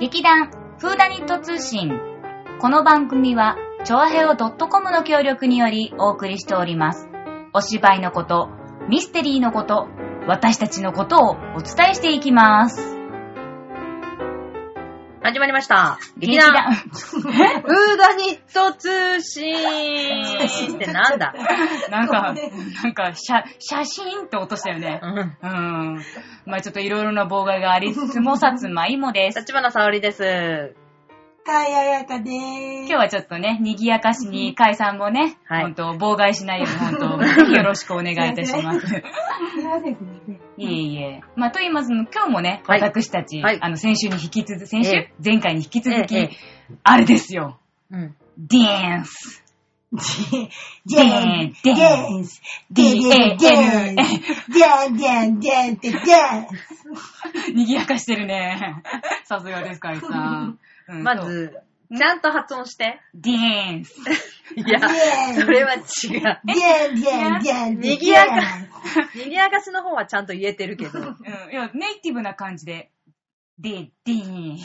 劇団フーダニット通信。この番組は、チョアヘオ .com の協力によりお送りしております。お芝居のこと、ミステリーのこと、私たちのことをお伝えしていきます。始まりました。劇団、フ ーダニット通信ってなんだ？なんか、なんか、写、写真って音したよねう。ん。うん。まあちょっといろいろな妨害がありつつも、さつまいもです。立花沙織です。かややかでーす。今日はちょっとね、賑やかしに解散もね、はい本当妨害しないように 本当、ぜひよろしくお願いいたします。すいえいえ。まあ、と言いますの、今日もね、はい私たち、はいあの、先週に引き続き、先週、ええ前回に引き続き、ええあれですよ。うん。ダンス。ジェン、ジェンス、デデデン、ジェン、ジェン、ジェンってジェン。賑やかしてるね。さすがです、かいさん。うんま、ず、ちゃんと発音して。そうダンス。いや、それは違う。ジェン、ジェン、ジェンって賑やか、賑やかしの方はちゃんと言えてるけど。うん、いや、ネイティブな感じで、で、でーん。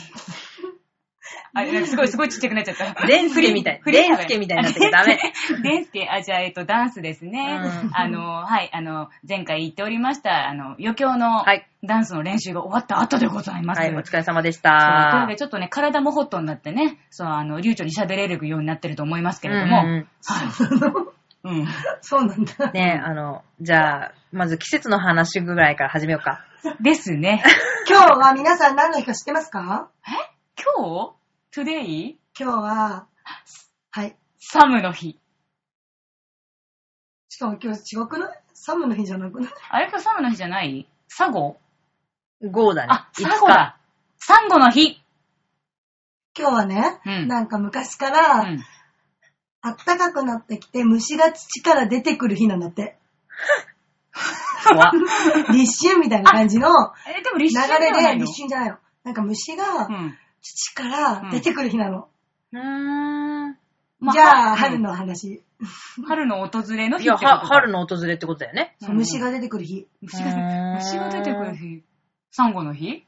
あ、なんかすごい、すごいちっちゃくなっちゃった。デンスケみたいデンスケみたいになってるダメ。デンスケ、あ、じゃあ、えっと、ダンスですね。うんあの、はい、あの、前回言っておりました、あの、余興のはいダンスの練習が終わった後でございます。はい、お疲れ様でしそうこれたで。ちょっとね、体もホットになってね、そう、あの、流暢に喋れるようになってると思いますけれども、うんうんはい。うん。そうなんだ。ねえ、あの、じゃあ、まず季節の話ぐらいから始めようか。ですね。今日は皆さん何の日か知ってますか？今日 ?today? 今日は、はい。サムの日。しかも今日違くない？サムの日じゃなくない？あれ今日サムの日じゃない？サゴ？5だね。あ、サゴだ。サンゴの日。今日はね、うんなんか昔かうら、ん。暖かくなってきて虫が土から出てくる日なんだって。怖っ 立春みたいな感じのえ、でも立流春ではなれで、立春じゃないの。なんか虫がうん。土から出てくる日なの。うーん。まじゃあ、うん春の話。春の訪れのいや、日ってことは春の訪れってことだよね。そう虫が出てくる日。虫がうーん虫が出てくる日。サンゴの日？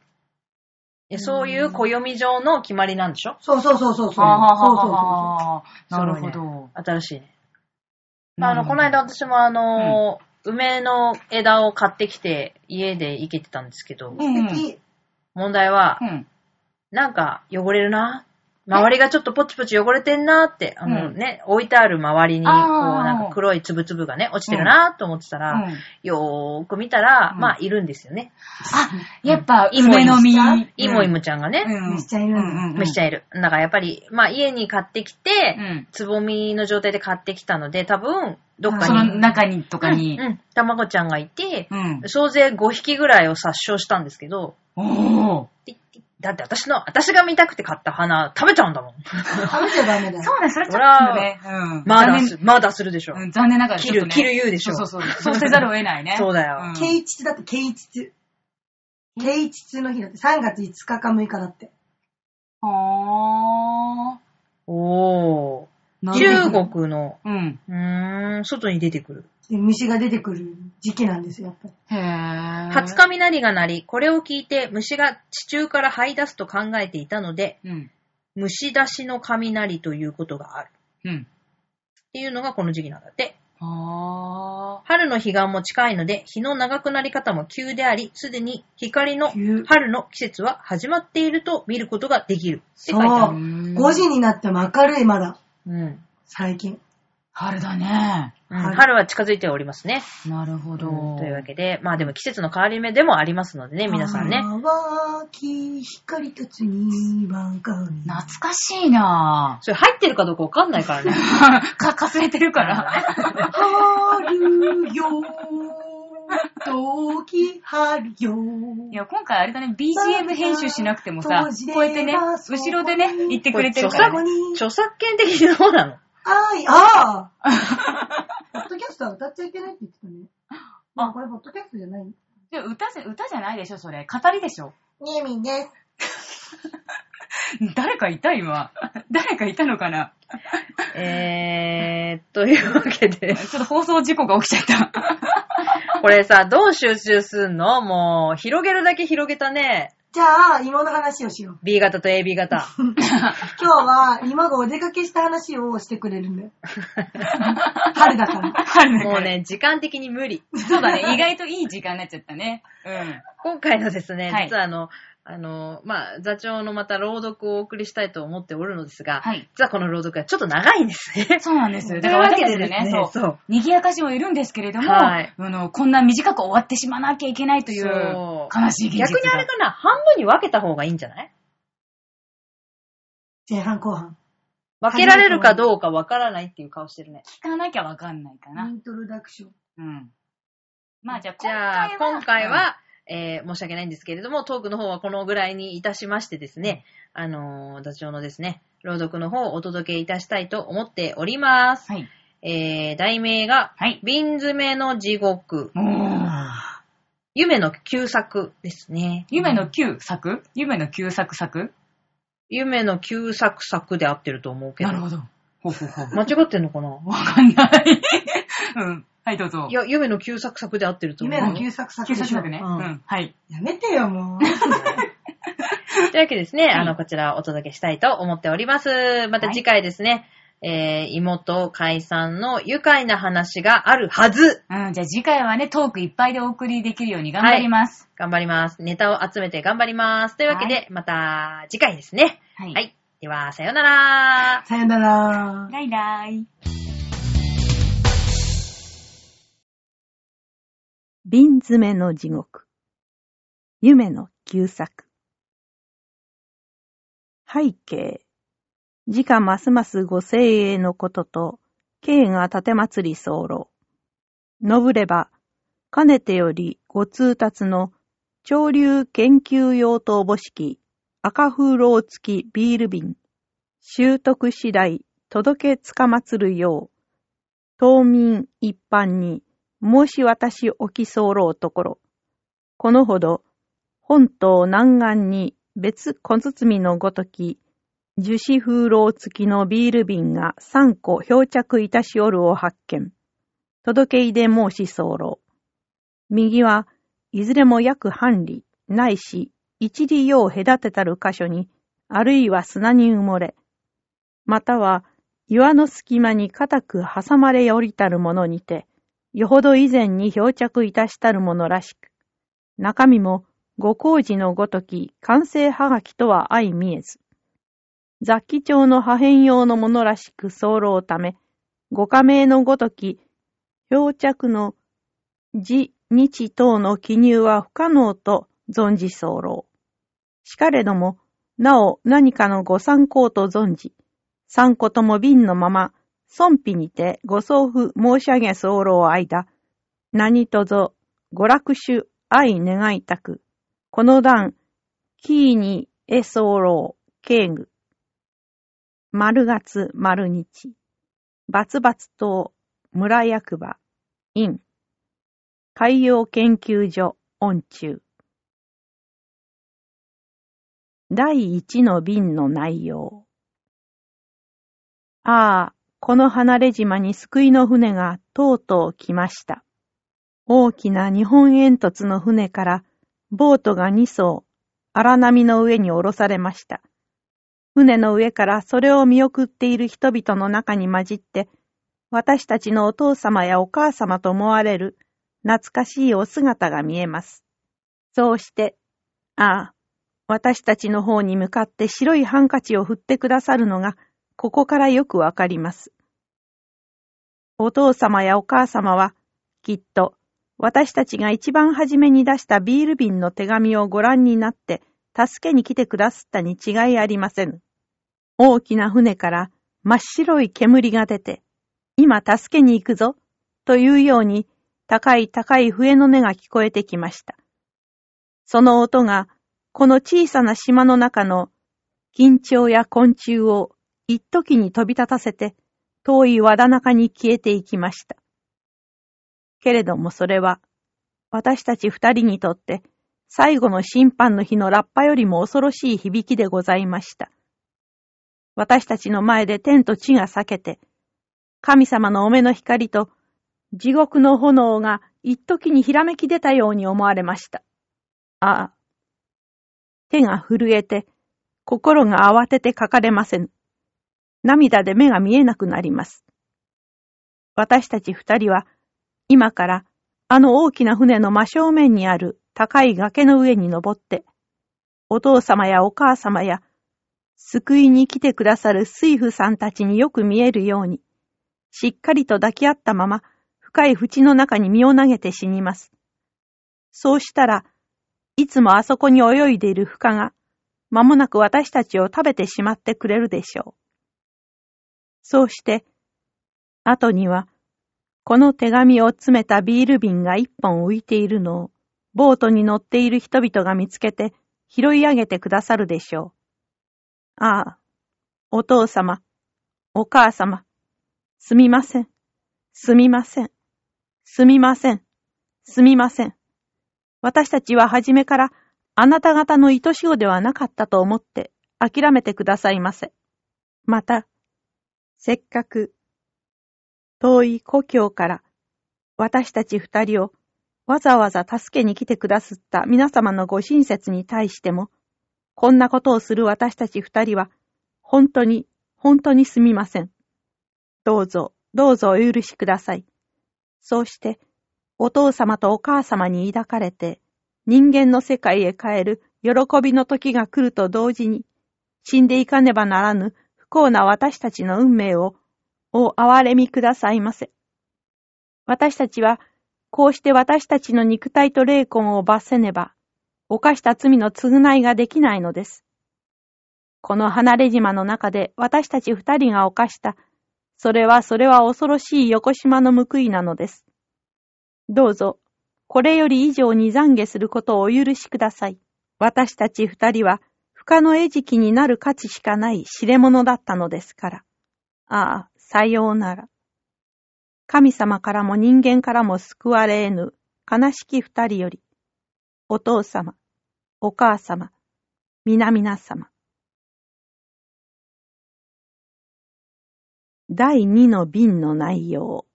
えそういう暦上の決まりなんでしょ？そうそうそうそうそう。はあはあそうそうはあそなるほど。新しいね。あの、この間私もあの、梅の枝を買ってきて家で生けてたんですけど、う。うん素敵。問題はう、ん。なんか汚れるな。周りがちょっとポチポチ汚れてんなって、あのうんね、置いてある周りに、こう、あーなんか黒いつぶつぶがね、落ちてるなと思ってたら、うんよーく見たら、うんまあ、いるんですよね。あ、やっぱ、イモイの実？イモイモちゃんがね、うん。虫ちゃんいるんだうんうん虫ちゃんいる。だからやっぱり、まあ、家に買ってきて、うん。つぼみの状態で買ってきたので、多分、どっかそのに、中にとかにうん、。うん卵ちゃんがいて、うん。総勢5匹ぐらいを殺傷したんですけど、おー。ティッティッだって私の、私が見たくて買った花食べちゃうんだもん。食べちゃダメだよ。そうね、それちょっとね。うん。まだす、まだするでしょ。うん残念ながら。切る切る言うでしょそうそうそう。そうせざるを得ないね。そうだよん啓蟄だって啓蟄。啓蟄の日だって。3月5日か6日だって。はおー。ー。中国の、うん。うーん、外に出てくる。で虫が出てくる時期なんですよ、やっぱり。へー。初雷が鳴り、これを聞いて虫が地中から這い出すと考えていたので、うん。虫出しの雷ということがある。うん。っていうのがこの時期なんだって。は春の彼岸も近いので、日の長くなり方も急であり、すでに光の急春の季節は始まっていると見ることができる。って書いてあそる。5時になっても明るい、まだ。うん。最近。春だね。うん春春は近づいておりますね。なるほど。というわけで、まあでも季節の変わり目でもありますのでね、皆さんね。光たちにわかる。懐かしいなそれ入ってるかどうかわかんないからね。ぁ。か、かすれてるから。春よ、時春よ。いや、今回あれだね、BGM 編集しなくてもさ、こうやってね、後ろでね、言ってくれてるから、こね。著作権的にどうなのあい、ああ は歌っちゃいけないって言ってたね。あ、これポッドキャストじゃないで歌じゃ、歌じゃないでしょ、それ。語りでしょ。ねみんです。誰かいた今。誰かいたのかな えー、というわけで、ちょっと放送事故が起きちゃった。これさ、どう集中すんの？もう、広げるだけ広げたね。じゃあ、芋の話をしよう。B 型と AB 型。今日は芋がお出かけした話をしてくれるんだよ。春だから。春だからもうね、時間的に無理。そうだね。意外といい時間になっちゃったね。うん。今回のですね、はい実はあの、あの、まあ、座長のまた朗読をお送りしたいと思っておるのですが、はい。実はこの朗読はちょっと長いんですね。そうなんですよ。というわけで私たちですね、そう。そう。賑やかしもいるんですけれども、はいあの、こんな短く終わってしまわなきゃいけないというそう悲しい現実が。逆にあれかな、半分に分けた方がいいんじゃない？前半後半。分けられるかどうか分からないっていう顔してるね。聞かなきゃわかんないかな。イントロダクション。うん。まあじゃあ、今回は、えー申し訳ないんですけれども、トークの方はこのぐらいにいたしましてですね、あのー、座長のですね、朗読の方をお届けいたしたいと思っております。はい。えー、題名が、はい。瓶詰めの地獄、夢の旧作ですね。夢の旧作？夢の旧作作？夢の旧作作で合ってると思うけど。なるほど。ほうほうほう。間違ってんのかな？わかんない。うん。はい、どうぞ。いや、夢の旧作作で合ってると思う。夢の旧作作でしょ旧作作ね。ううんん。はい。やめてよ、もう。というわけでですね、あの、こちらお届けしたいと思っております。また次回ですね、えー、妹解散の愉快な話があるはず。うん。じゃあ次回はね、トークいっぱいでお送りできるように頑張ります。頑張ります。ネタを集めて頑張ります。というわけで、はまた次回ですね。はい。はい。では、さようなら。さよなら。ライライ。瓶詰めの地獄。夢の旧作。背景。時価ますますご精鋭のことと、慶が立て祭り候。のぶれば、かねてよりご通達の潮流研究用とおぼしき赤風炉付きビール瓶。習得次第届けつかまつるよう、島民一般に申し渡しおき候ところ、このほど、本島南岸に別小包のごとき、樹脂風炉付きのビール瓶が3個漂着いたしおるを発見。届け出申し候。右はいずれも約半里、ないし一里よう隔てたる箇所に、あるいは砂に埋もれ、または岩の隙間に固く挟まれおりたるものにて、よほど以前に漂着いたしたるものらしく、中身もご工事のごとき完成はがきとは相見えず、雑記帳の破片用のものらしく候ため、ご加盟のごとき漂着の字、日等の記入は不可能と存じ候。しかれども、なお何かのご参考と存じ、三個とも瓶のまま、尊否にてご送付申し上げ候間、何とぞご楽手愛願いたく、この段、キーにえ候、敬具。丸月丸日、バツバツ島、村役場、院、海洋研究所、音中。第一の便の内容。ああ、この離れ島に救いの船がとうとう来ました。大きな日本煙突の船からボートが2艘荒波の上に下ろされました。船の上からそれを見送っている人々の中に混じって、私たちのお父様やお母様と思われる懐かしいお姿が見えます。そうして、ああ、私たちの方に向かって白いハンカチを振ってくださるのが、ここからよくわかります。お父様やお母様は、きっと、私たちが一番初めに出したビール瓶の手紙をご覧になって、助けに来てくださったに違いありません。大きな船から真っ白い煙が出て、今助けに行くぞ、というように、高い高い笛の音が聞こえてきました。その音が、この小さな島の中の緊張や昆虫を一時に飛び立たせて、遠い和田中に消えていきました。けれどもそれは、私たち二人にとって、最後の審判の日のラッパよりも恐ろしい響きでございました。私たちの前で天と地が裂けて、神様のお目の光と地獄の炎が一時にひらめき出たように思われました。ああ、手が震えて、心が慌てて書かれませぬ。涙で目が見えなくなります。私たち二人は、今からあの大きな船の真正面にある高い崖の上に登って、お父様やお母様や、救いに来てくださる水夫さんたちによく見えるように、しっかりと抱き合ったまま、深い淵の中に身を投げて死にます。そうしたら、いつもあそこに泳いでいる深が、間もなく私たちを食べてしまってくれるでしょう。そうして、後には、この手紙を詰めたビール瓶が一本浮いているのを、ボートに乗っている人々が見つけて拾い上げてくださるでしょう。ああ、お父様、お母様、すみません、すみません、すみません、すみません。私たちは初めからあなた方の愛し子ではなかったと思って諦めてくださいませ。また、せっかく遠い故郷から私たち二人をわざわざ助けに来てくださった皆様のご親切に対しても、こんなことをする私たち二人は、本当に、本当にすみません。どうぞ、どうぞお許しください。そうして、お父様とお母様に抱かれて、人間の世界へ帰る喜びの時が来ると同時に、死んでいかねばならぬ不幸な私たちの運命を、お憐れみくださいませ。私たちは、こうして私たちの肉体と霊魂を罰せねば、犯した罪の償いができないのです。この離れ島の中で私たち二人が犯した、それはそれは恐ろしい横島の報いなのです。どうぞ、これより以上に懺悔することをお許しください。私たち二人は、不可の餌食になる価値しかない知れ者だったのですから。ああ、さようなら。神様からも人間からも救われぬ悲しき二人より、お父様、お母様、皆々様。第二の瓶の内容。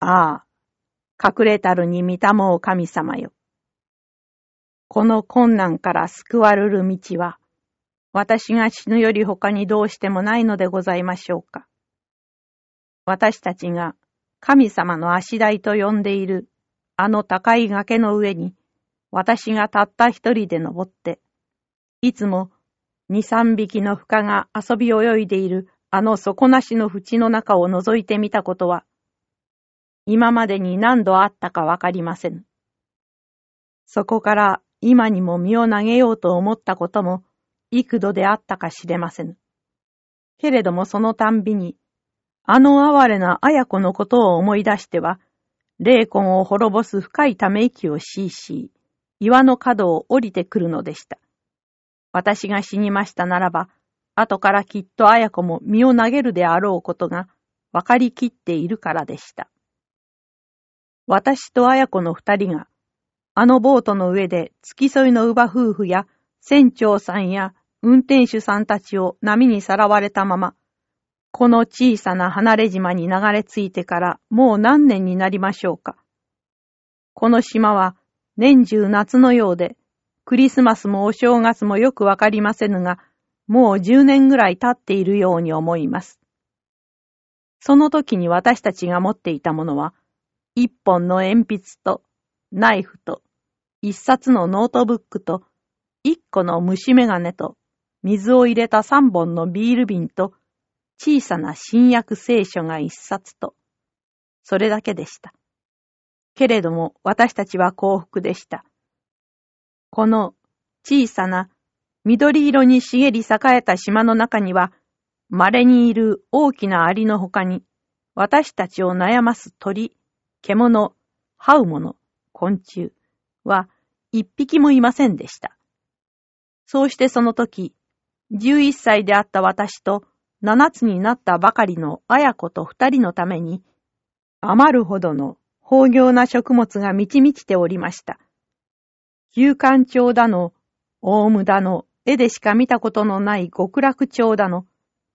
ああ、隠れたるに見たもう神様よ。この困難から救われる道は、私が死ぬより他にどうしてもないのでございましょうか。私たちが神様の足台と呼んでいるあの高い崖の上に私がたった一人で登って、いつも二三匹の深が遊び泳いでいるあの底なしの淵の中を覗いてみたことは、今までに何度あったかわかりません。そこから今にも身を投げようと思ったことも幾度であったか知れません。けれどもそのたんびにあの哀れな綾子のことを思い出しては、霊魂を滅ぼす深いため息をしいし、岩の角を降りてくるのでした。私が死にましたならば、後からきっと綾子も身を投げるであろうことが分かりきっているからでした。私と綾子の二人が、あのボートの上で付き添いの乳母夫婦や船長さんや運転手さんたちを波にさらわれたまま、この小さな離れ島に流れ着いてからもう何年になりましょうか。この島は年中夏のようで、クリスマスもお正月もよくわかりませぬが、もう十年ぐらい経っているように思います。その時に私たちが持っていたものは、一本の鉛筆と、ナイフと、一冊のノートブックと、一個の虫眼鏡と、水を入れた三本のビール瓶と、小さな新約聖書が一冊と、それだけでした。けれども私たちは幸福でした。この小さな緑色に茂り栄えた島の中には、稀にいる大きなアリの他に、私たちを悩ます鳥、獣、這う者、昆虫は一匹もいませんでした。そうしてその時、十一歳であった私と七つになったばかりの綾子と二人のために、余るほどの豊穣な食物が満ち満ちておりました。休館町だの、大無だの、絵でしか見たことのない極楽町だの、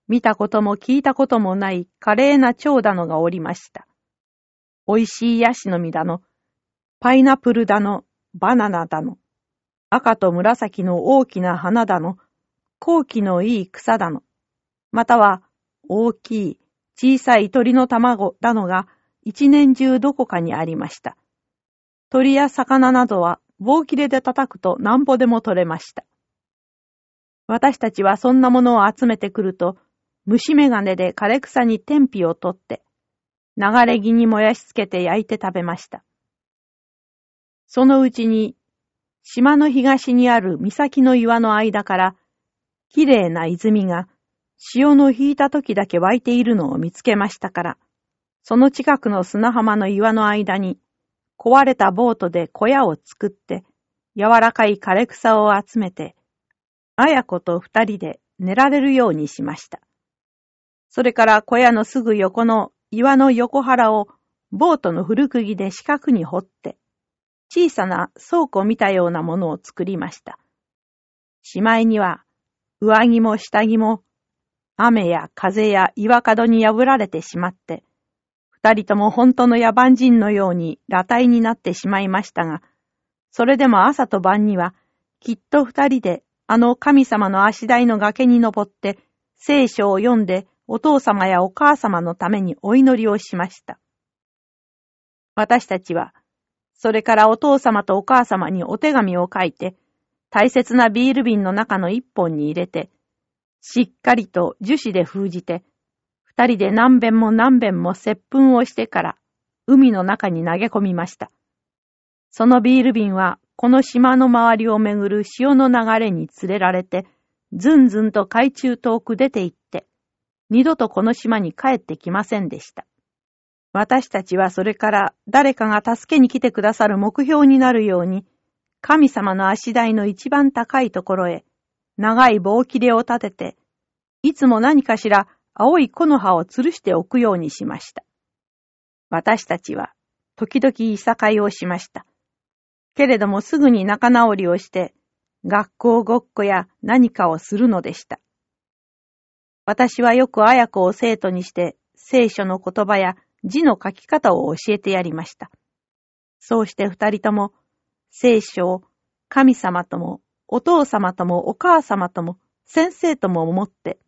見たことも聞いたこともない華麗な蝶だのがおりました。美味しいヤシの実だの、パイナップルだの、バナナだの、赤と紫の大きな花だの、高貴のいい草だの、または大きい小さい鳥の卵だのが一年中どこかにありました。鳥や魚などは棒切れで叩くとなんぼでも取れました。私たちはそんなものを集めてくると、虫眼鏡で枯れ草に天日を取って、流れ木に燃やしつけて焼いて食べました。そのうちに、島の東にある岬の岩の間から、きれいな泉が潮の引いた時だけ湧いているのを見つけましたから、その近くの砂浜の岩の間に、壊れたボートで小屋を作って、柔らかい枯れ草を集めて、あや子と二人で寝られるようにしました。それから小屋のすぐ横の岩の横腹をボートの古釘で四角に掘って、小さな倉庫見たようなものを作りました。しまいには、上着も下着も雨や風や岩角に破られてしまって、二人とも本当の野蛮人のように裸体になってしまいましたが、それでも朝と晩には、きっと二人であの神様の足台の崖に登って、聖書を読んでお父様やお母様のためにお祈りをしました。私たちは、それからお父様とお母様にお手紙を書いて、大切なビール瓶の中の一本に入れて、しっかりと樹脂で封じて、二人で何遍も何遍も接吻をしてから、海の中に投げ込みました。そのビール瓶は、この島の周りをめぐる潮の流れに連れられて、ずんずんと海中遠く出て行って、二度とこの島に帰ってきませんでした。私たちはそれから誰かが助けに来てくださる目標になるように、神様の足台の一番高いところへ、長い棒切れを立てて、いつも何かしら青い木の葉を吊るしておくようにしました。私たちは、時々いさかいをしました。けれどもすぐに仲直りをして、学校ごっこや何かをするのでした。私はよく綾子を生徒にして、聖書の言葉や字の書き方を教えてやりました。そうして二人とも、聖書を神様ともお父様ともお母様とも先生とも思って、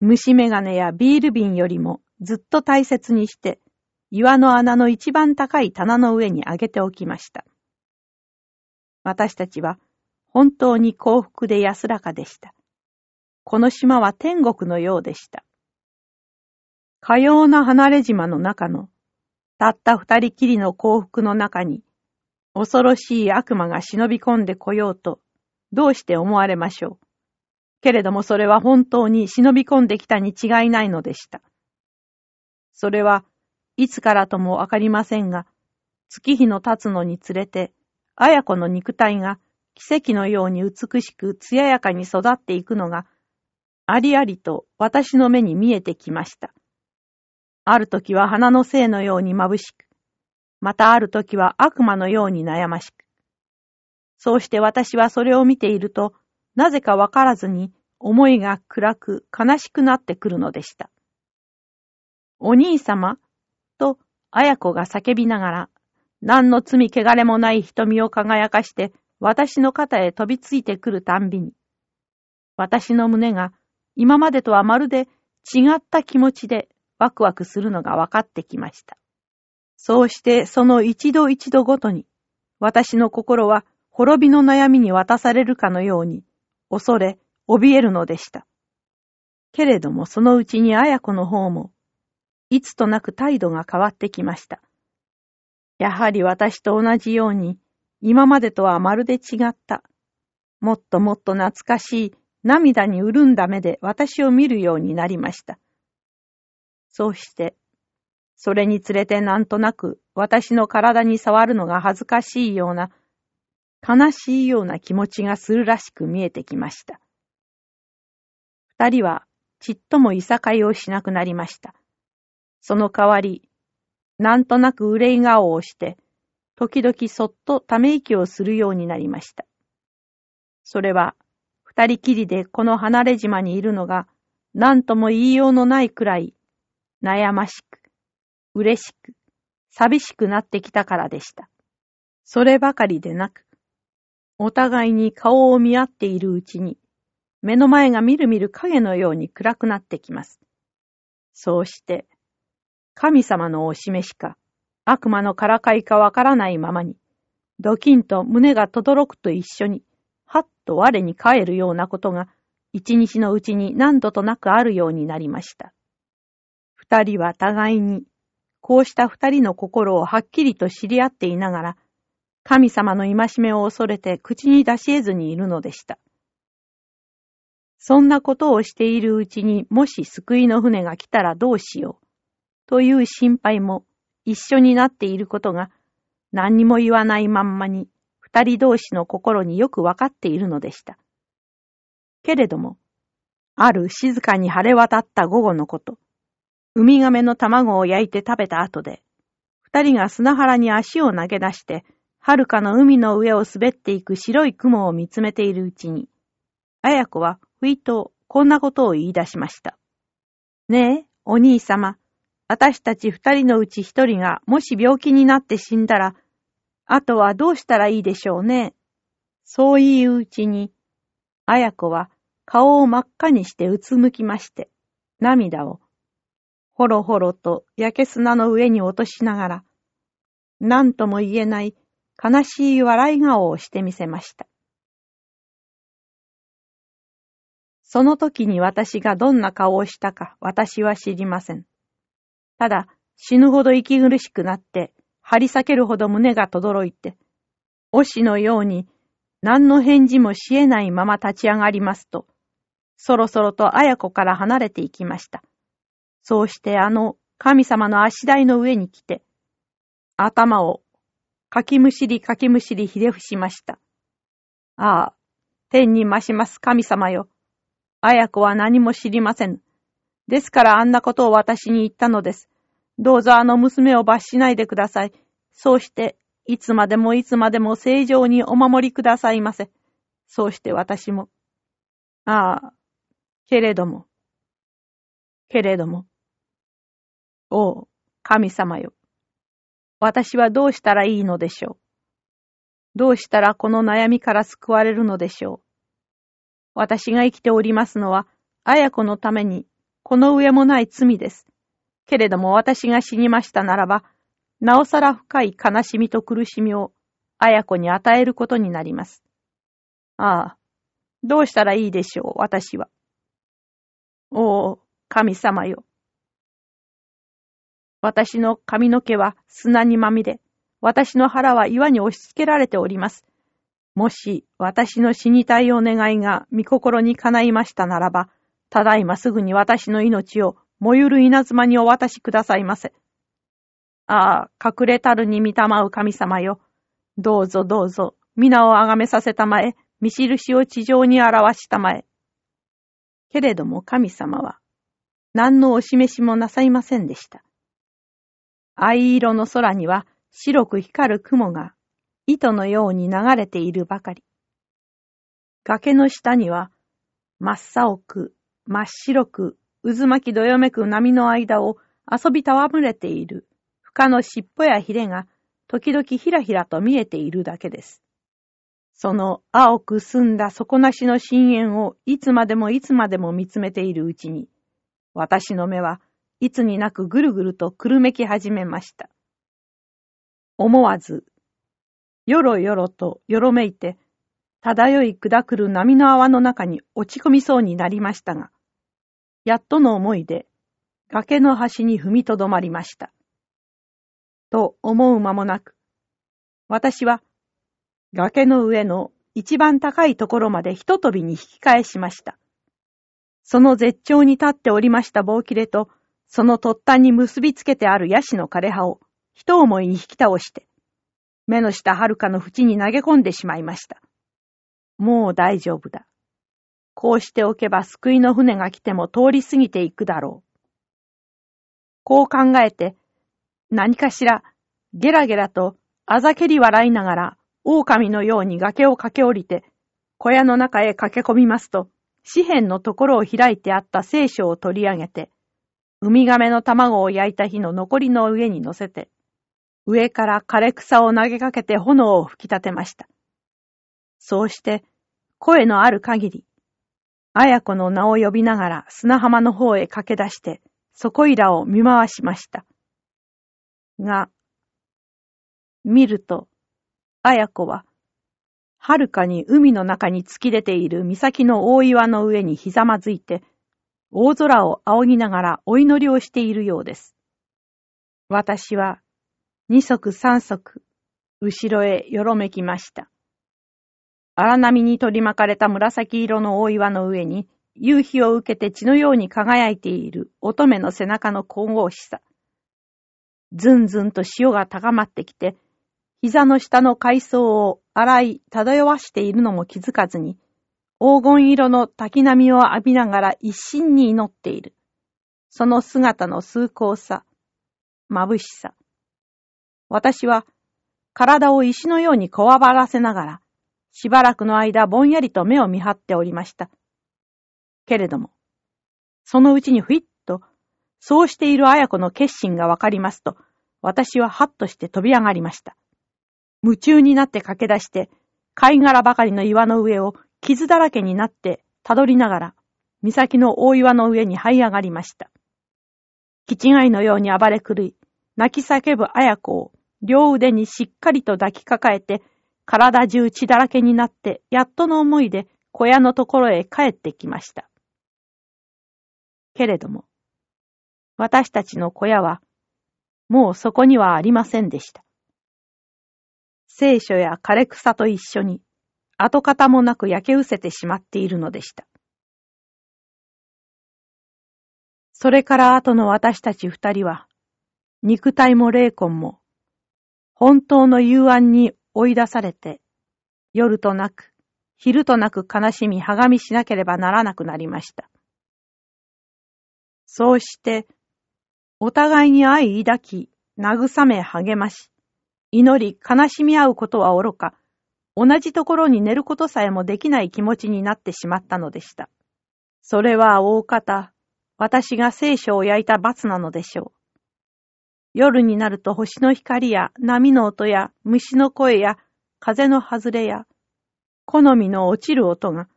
虫眼鏡やビール瓶よりもずっと大切にして、岩の穴の一番高い棚の上に上げておきました。私たちは本当に幸福で安らかでした。この島は天国のようでした。かような離れ島の中の、たった二人きりの幸福の中に、恐ろしい悪魔が忍び込んでこようとどうして思われましょう。けれどもそれは本当に忍び込んできたに違いないのでした。それはいつからともわかりませんが、月日の経つのにつれて、綾子の肉体が奇跡のように美しく艶やかに育っていくのが、ありありと私の目に見えてきました。ある時は花の精のように眩しく、またある時は悪魔のように悩ましく、そうして私はそれを見ていると、なぜかわからずに思いが暗く悲しくなってくるのでした。お兄様と綾子が叫びながら、何の罪汚れもない瞳を輝かして私の肩へ飛びついてくるたんびに、私の胸が今までとはまるで違った気持ちでワクワクするのが分かってきました。そうしてその一度一度ごとに、私の心は滅びの悩みに渡されるかのように、恐れ、怯えるのでした。けれどもそのうちに綾子の方も、いつとなく態度が変わってきました。やはり私と同じように、今までとはまるで違った。もっともっと懐かしい涙に潤んだ目で私を見るようになりました。そうして、それにつれてなんとなく私の体に触るのが恥ずかしいような悲しいような気持ちがするらしく見えてきました。二人はちっともいさかいをしなくなりました。その代わり、なんとなく憂い顔をして、時々そっとため息をするようになりました。それは、二人きりでこの離れ島にいるのが、何とも言いようのないくらい、悩ましく、嬉しく、寂しくなってきたからでした。そればかりでなく、お互いに顔を見合っているうちに、目の前がみるみる影のように暗くなってきます。そうして、神様のお示しか、悪魔のからかいかわからないままに、ドキンと胸が轟くと一緒に、はっと我に帰るようなことが、一日のうちに何度となくあるようになりました。二人は互いに、こうした二人の心をはっきりと知り合っていながら、神様の戒めを恐れて口に出し得ずにいるのでした。そんなことをしているうちにもし救いの船が来たらどうしよう、という心配も一緒になっていることが何にも言わないまんまに二人同士の心によくわかっているのでした。けれども、ある静かに晴れ渡った午後のこと、ウミガメの卵を焼いて食べた後で、二人が砂原に足を投げ出して、遥かの海の上を滑っていく白い雲を見つめているうちに、綾子はふいとこんなことを言い出しました。ねえ、お兄様、私たち二人のうち一人がもし病気になって死んだら、あとはどうしたらいいでしょうね。そういううちに、綾子は顔を真っ赤にしてうつむきまして、涙を、ほろほろと焼け砂の上に落としながら、何とも言えない悲しい笑い顔をしてみせました。その時に私がどんな顔をしたか私は知りません。ただ、死ぬほど息苦しくなって、張り裂けるほど胸が轟いて、推しのように何の返事もしえないまま立ち上がりますと、そろそろと綾子から離れていきました。そうしてあの神様の足台の上に来て、頭をかきむしりかきむしりひれ伏しました。ああ、天に増します神様よ。綾子は何も知りません。ですからあんなことを私に言ったのです。どうぞあの娘を罰しないでください。そうして、いつまでもいつまでも正常にお守りくださいませ。そうして私も。ああ、けれども。けれども。おう、神様よ。私はどうしたらいいのでしょう。どうしたらこの悩みから救われるのでしょう。私が生きておりますのは、綾子のために、この上もない罪です。けれども私が死にましたならば、なおさら深い悲しみと苦しみを、綾子に与えることになります。ああ、どうしたらいいでしょう、私は。おお、神様よ。私の髪の毛は砂にまみれ、私の腹は岩に押し付けられております。もし私の死にたいお願いが御心にかないましたならば、ただいますぐに私の命を燃ゆる稲妻にお渡しくださいませ。ああ、隠れたるに見たまう神様よ。どうぞどうぞ、皆をあがめさせたまえ、見印を地上に表したまえ。けれども神様は、何のお示しもなさいませんでした。藍色の空には白く光る雲が糸のように流れているばかり。崖の下には真っ青く、真っ白く、渦巻きどよめく波の間を遊び戯れている深の尻尾やヒレが時々ひらひらと見えているだけです。その青く澄んだ底なしの深淵をいつまでもいつまでも見つめているうちに、私の目はいつになくぐるぐるとくるめき始めました。思わず、よろよろとよろめいて、漂い砕くる波の泡の中に落ち込みそうになりましたが、やっとの思いで崖の端に踏みとどまりました。と思う間もなく、私は崖の上の一番高いところまでひと飛びに引き返しました。その絶頂に立っておりました棒切れとその突端に結びつけてあるヤシの枯れ葉を一思いに引き倒して、目の下遥かの縁に投げ込んでしまいました。もう大丈夫だ。こうしておけば救いの船が来ても通り過ぎていくだろう。こう考えて、何かしら、ゲラゲラとあざけり笑いながら、狼のように崖を駆け下りて、小屋の中へ駆け込みますと、紙辺のところを開いてあった聖書を取り上げて、ウミガメの卵を焼いた日の残りの上に乗せて、上から枯れ草を投げかけて炎を吹き立てました。そうして、声のある限り、綾子の名を呼びながら砂浜の方へ駆け出して、そこいらを見回しました。が、見ると、綾子は、はるかに海の中に突き出ている岬の大岩の上にひざまずいて、大空を仰ぎながらお祈りをしているようです。私は、二足三足、後ろへよろめきました。荒波に取り巻かれた紫色の大岩の上に、夕日を受けて血のように輝いている乙女の背中の神々しさ。ずんずんと潮が高まってきて、膝の下の海藻を洗い漂わしているのも気づかずに、黄金色の滝波を浴びながら一心に祈っている。その姿の崇高さ、眩しさ。私は体を石のようにこわばらせながら、しばらくの間ぼんやりと目を見張っておりました。けれども、そのうちにふいっと、そうしている綾子の決心がわかりますと、私はハッとして飛び上がりました。夢中になって駆け出して、貝殻ばかりの岩の上を傷だらけになってたどりながら、岬の大岩の上に這い上がりました。気違いのように暴れ狂い、泣き叫ぶ綾子を両腕にしっかりと抱きかかえて、体中血だらけになって、やっとの思いで小屋のところへ帰ってきました。けれども、私たちの小屋は、もうそこにはありませんでした。聖書や枯れ草と一緒に、跡形もなく焼け失せてしまっているのでした。それから後の私たち二人は、肉体も霊魂も、本当の幽暗に追い出されて、夜となく、昼となく悲しみ、はがみしなければならなくなりました。そうして、お互いに愛抱き、慰め励まし、祈り悲しみ合うことは愚か、同じところに寝ることさえもできない気持ちになってしまったのでした。それは大方、私が聖書を焼いた罰なのでしょう。夜になると星の光や波の音や虫の声や風の外れや好みの落ちる音が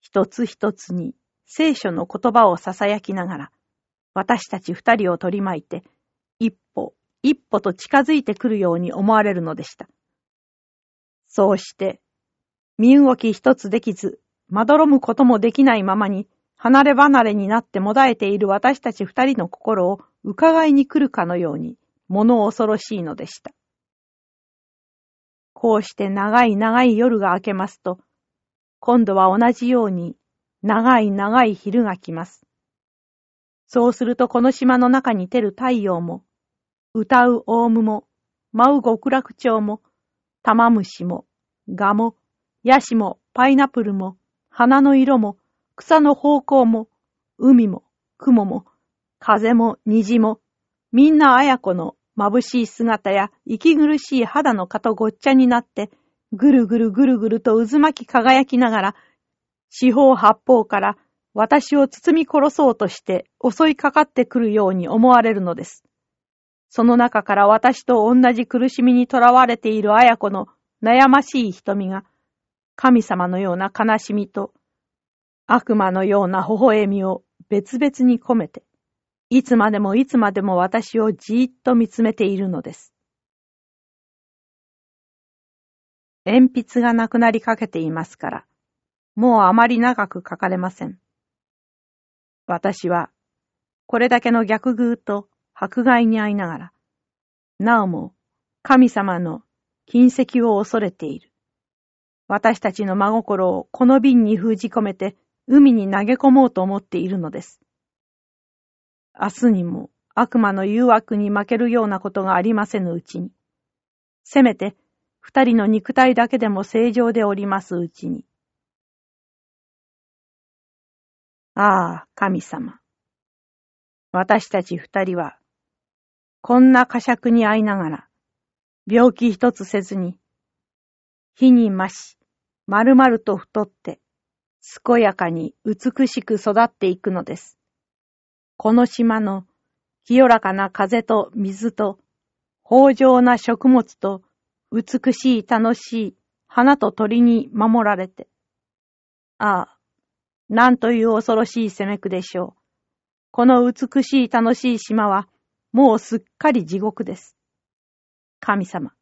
一つ一つに聖書の言葉を囁きながら私たち二人を取り巻いて一歩と近づいてくるように思われるのでした。そうして身動き一つできずまどろむこともできないままに離れ離れになってもだえている私たち二人の心を伺いに来るかのように物恐ろしいのでした。こうして長い長い夜が明けますと、今度は同じように長い長い昼が来ます。そうするとこの島の中に照る太陽も、歌うオウムも、舞う極楽鳥も、玉虫も、ガも、ヤシも、パイナップルも、花の色も、草の方向も、海も、雲も、風も虹も、みんな綾子の眩しい姿や息苦しい肌の蚊とごっちゃになって、ぐるぐるぐるぐると渦巻き輝きながら、四方八方から私を包み殺そうとして襲いかかってくるように思われるのです。その中から私と同じ苦しみにとらわれている綾子の悩ましい瞳が、神様のような悲しみと悪魔のような微笑みを別々に込めて、いつまでもいつまでも私をじーっと見つめているのです。鉛筆がなくなりかけていますから、もうあまり長く書かれません。私は、これだけの逆偶と迫害に遭いながら、なおも神様の金石を恐れている。私たちの真心をこの瓶に封じ込めて、海に投げ込もうと思っているのです。明日にも悪魔の誘惑に負けるようなことがありませぬうちに、せめて二人の肉体だけでも正常でおりますうちに。ああ、神様。私たち二人は、こんな呵責に遭いながら、病気一つせずに、火に増し、丸々と太って、健やかに美しく育っていくのです。この島の清らかな風と水と豊穣な食物と美しい楽しい花と鳥に守られて。ああ、なんという恐ろしい攻めくでしょう。この美しい楽しい島は、もうすっかり地獄です。神様。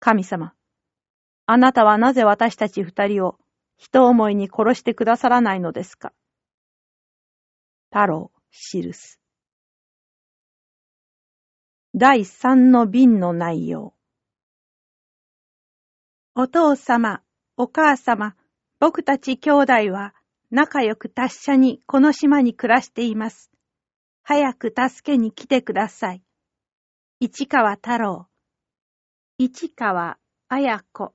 神様。あなたはなぜ私たち二人を人思いに殺してくださらないのですか？太郎、記す。第三の瓶の内容。お父様、お母様、僕たち兄弟は仲良く達者にこの島に暮らしています。早く助けに来てください。市川太郎。市川綾子。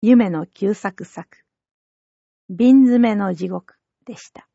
夢の旧作作。瓶詰めの地獄でした。